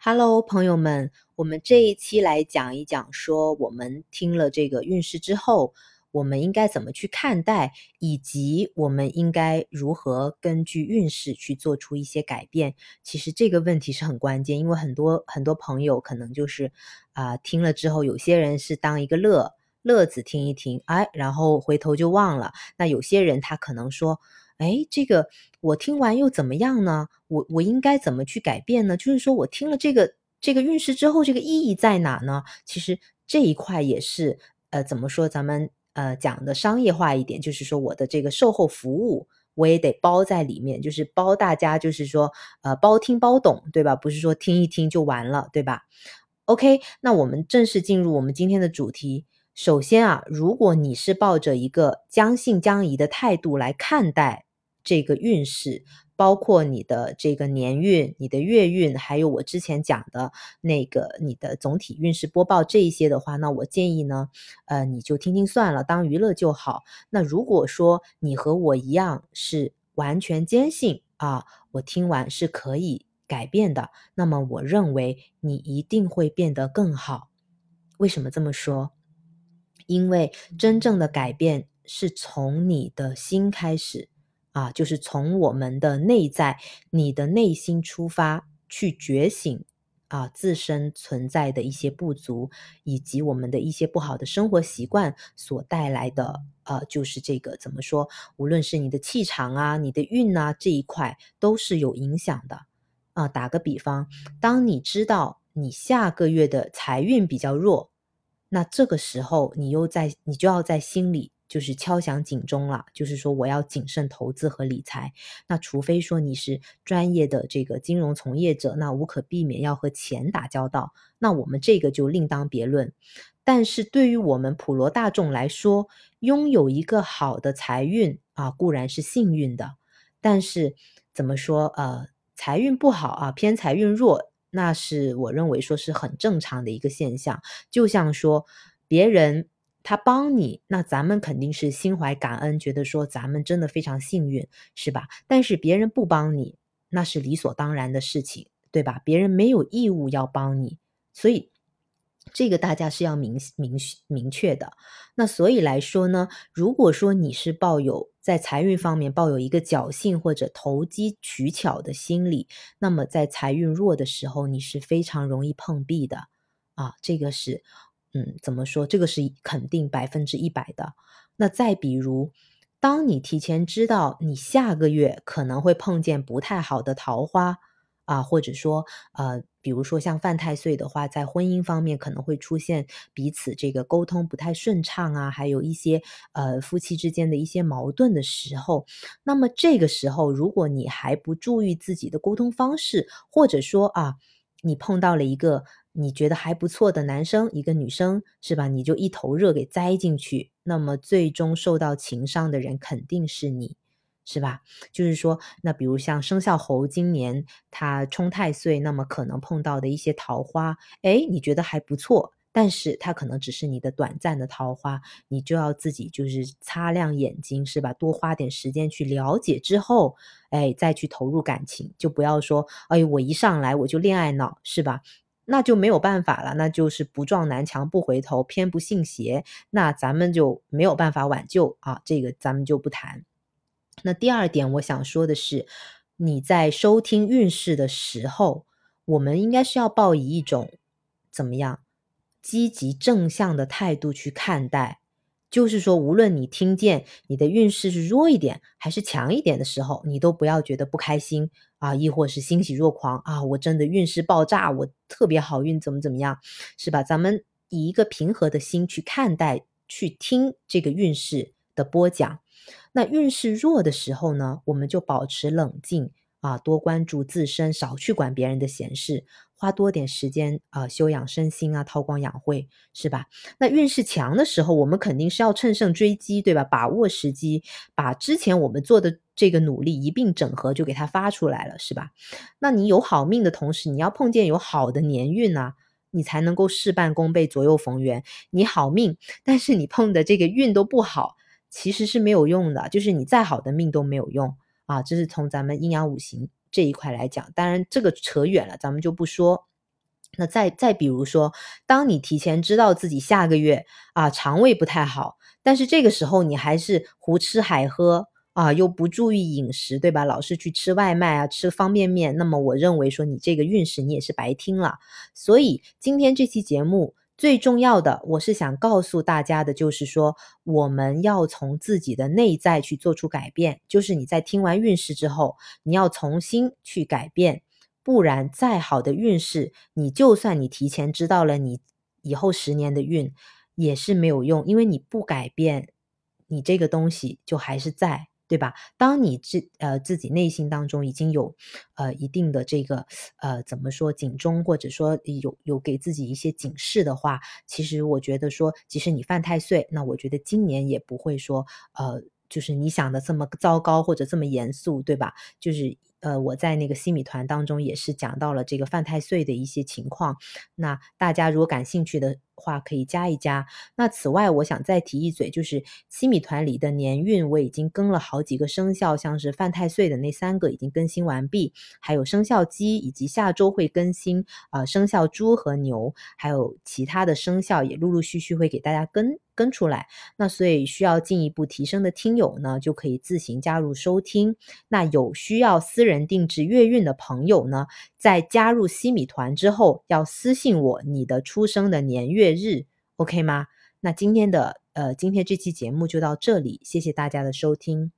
Hello，朋友们，我们这一期来讲一讲，说我们听了这个运势之后，我们应该怎么去看待，以及我们应该如何根据运势去做出一些改变。其实这个问题是很关键，因为很多很多朋友可能就是啊听了之后，有些人是当一个乐乐子听一听，哎，然后回头就忘了。那有些人他可能说。哎，这个我听完又怎么样呢？我我应该怎么去改变呢？就是说我听了这个这个运势之后，这个意义在哪呢？其实这一块也是呃，怎么说？咱们呃讲的商业化一点，就是说我的这个售后服务我也得包在里面，就是包大家，就是说呃包听包懂，对吧？不是说听一听就完了，对吧？OK，那我们正式进入我们今天的主题。首先啊，如果你是抱着一个将信将疑的态度来看待。这个运势包括你的这个年运、你的月运，还有我之前讲的那个你的总体运势播报这一些的话，那我建议呢，呃，你就听听算了，当娱乐就好。那如果说你和我一样是完全坚信啊，我听完是可以改变的，那么我认为你一定会变得更好。为什么这么说？因为真正的改变是从你的心开始。啊，就是从我们的内在、你的内心出发，去觉醒啊自身存在的一些不足，以及我们的一些不好的生活习惯所带来的，呃，就是这个怎么说？无论是你的气场啊、你的运啊这一块，都是有影响的。啊，打个比方，当你知道你下个月的财运比较弱，那这个时候你又在，你就要在心里。就是敲响警钟了，就是说我要谨慎投资和理财。那除非说你是专业的这个金融从业者，那无可避免要和钱打交道，那我们这个就另当别论。但是对于我们普罗大众来说，拥有一个好的财运啊，固然是幸运的。但是怎么说呃，财运不好啊，偏财运弱，那是我认为说是很正常的一个现象。就像说别人。他帮你，那咱们肯定是心怀感恩，觉得说咱们真的非常幸运，是吧？但是别人不帮你，那是理所当然的事情，对吧？别人没有义务要帮你，所以这个大家是要明明明确的。那所以来说呢，如果说你是抱有在财运方面抱有一个侥幸或者投机取巧的心理，那么在财运弱的时候，你是非常容易碰壁的啊，这个是。嗯，怎么说？这个是肯定百分之一百的。那再比如，当你提前知道你下个月可能会碰见不太好的桃花啊，或者说呃，比如说像犯太岁的话，在婚姻方面可能会出现彼此这个沟通不太顺畅啊，还有一些呃夫妻之间的一些矛盾的时候，那么这个时候如果你还不注意自己的沟通方式，或者说啊，你碰到了一个。你觉得还不错的男生，一个女生是吧？你就一头热给栽进去，那么最终受到情伤的人肯定是你，是吧？就是说，那比如像生肖猴今年他冲太岁，那么可能碰到的一些桃花，哎，你觉得还不错，但是他可能只是你的短暂的桃花，你就要自己就是擦亮眼睛，是吧？多花点时间去了解之后，哎，再去投入感情，就不要说，哎，我一上来我就恋爱脑，是吧？那就没有办法了，那就是不撞南墙不回头，偏不信邪，那咱们就没有办法挽救啊，这个咱们就不谈。那第二点，我想说的是，你在收听运势的时候，我们应该是要抱以一种怎么样积极正向的态度去看待。就是说，无论你听见你的运势是弱一点还是强一点的时候，你都不要觉得不开心啊，亦或是欣喜若狂啊！我真的运势爆炸，我特别好运，怎么怎么样，是吧？咱们以一个平和的心去看待、去听这个运势的播讲。那运势弱的时候呢，我们就保持冷静啊，多关注自身，少去管别人的闲事。花多点时间啊，修养身心啊，韬光养晦，是吧？那运势强的时候，我们肯定是要乘胜追击，对吧？把握时机，把之前我们做的这个努力一并整合，就给它发出来了，是吧？那你有好命的同时，你要碰见有好的年运啊，你才能够事半功倍，左右逢源。你好命，但是你碰的这个运都不好，其实是没有用的，就是你再好的命都没有用啊。这是从咱们阴阳五行。这一块来讲，当然这个扯远了，咱们就不说。那再再比如说，当你提前知道自己下个月啊肠胃不太好，但是这个时候你还是胡吃海喝啊，又不注意饮食，对吧？老是去吃外卖啊，吃方便面，那么我认为说你这个运势你也是白听了。所以今天这期节目最重要的，我是想告诉大家的，就是说我们要从自己的内在去做出改变，就是你在听完运势之后，你要重新去改变。不然，再好的运势，你就算你提前知道了你以后十年的运，也是没有用，因为你不改变，你这个东西就还是在，对吧？当你自呃自己内心当中已经有呃一定的这个呃怎么说警钟，或者说有有给自己一些警示的话，其实我觉得说，即使你犯太岁，那我觉得今年也不会说呃就是你想的这么糟糕或者这么严肃，对吧？就是。呃，我在那个西米团当中也是讲到了这个犯太岁的一些情况，那大家如果感兴趣的话，可以加一加。那此外，我想再提一嘴，就是七米团里的年运我已经更了好几个生肖，像是犯太岁的那三个已经更新完毕，还有生肖鸡，以及下周会更新呃生肖猪和牛，还有其他的生肖也陆陆续续会给大家更。跟出来，那所以需要进一步提升的听友呢，就可以自行加入收听。那有需要私人定制月运的朋友呢，在加入西米团之后，要私信我你的出生的年月日，OK 吗？那今天的呃，今天这期节目就到这里，谢谢大家的收听。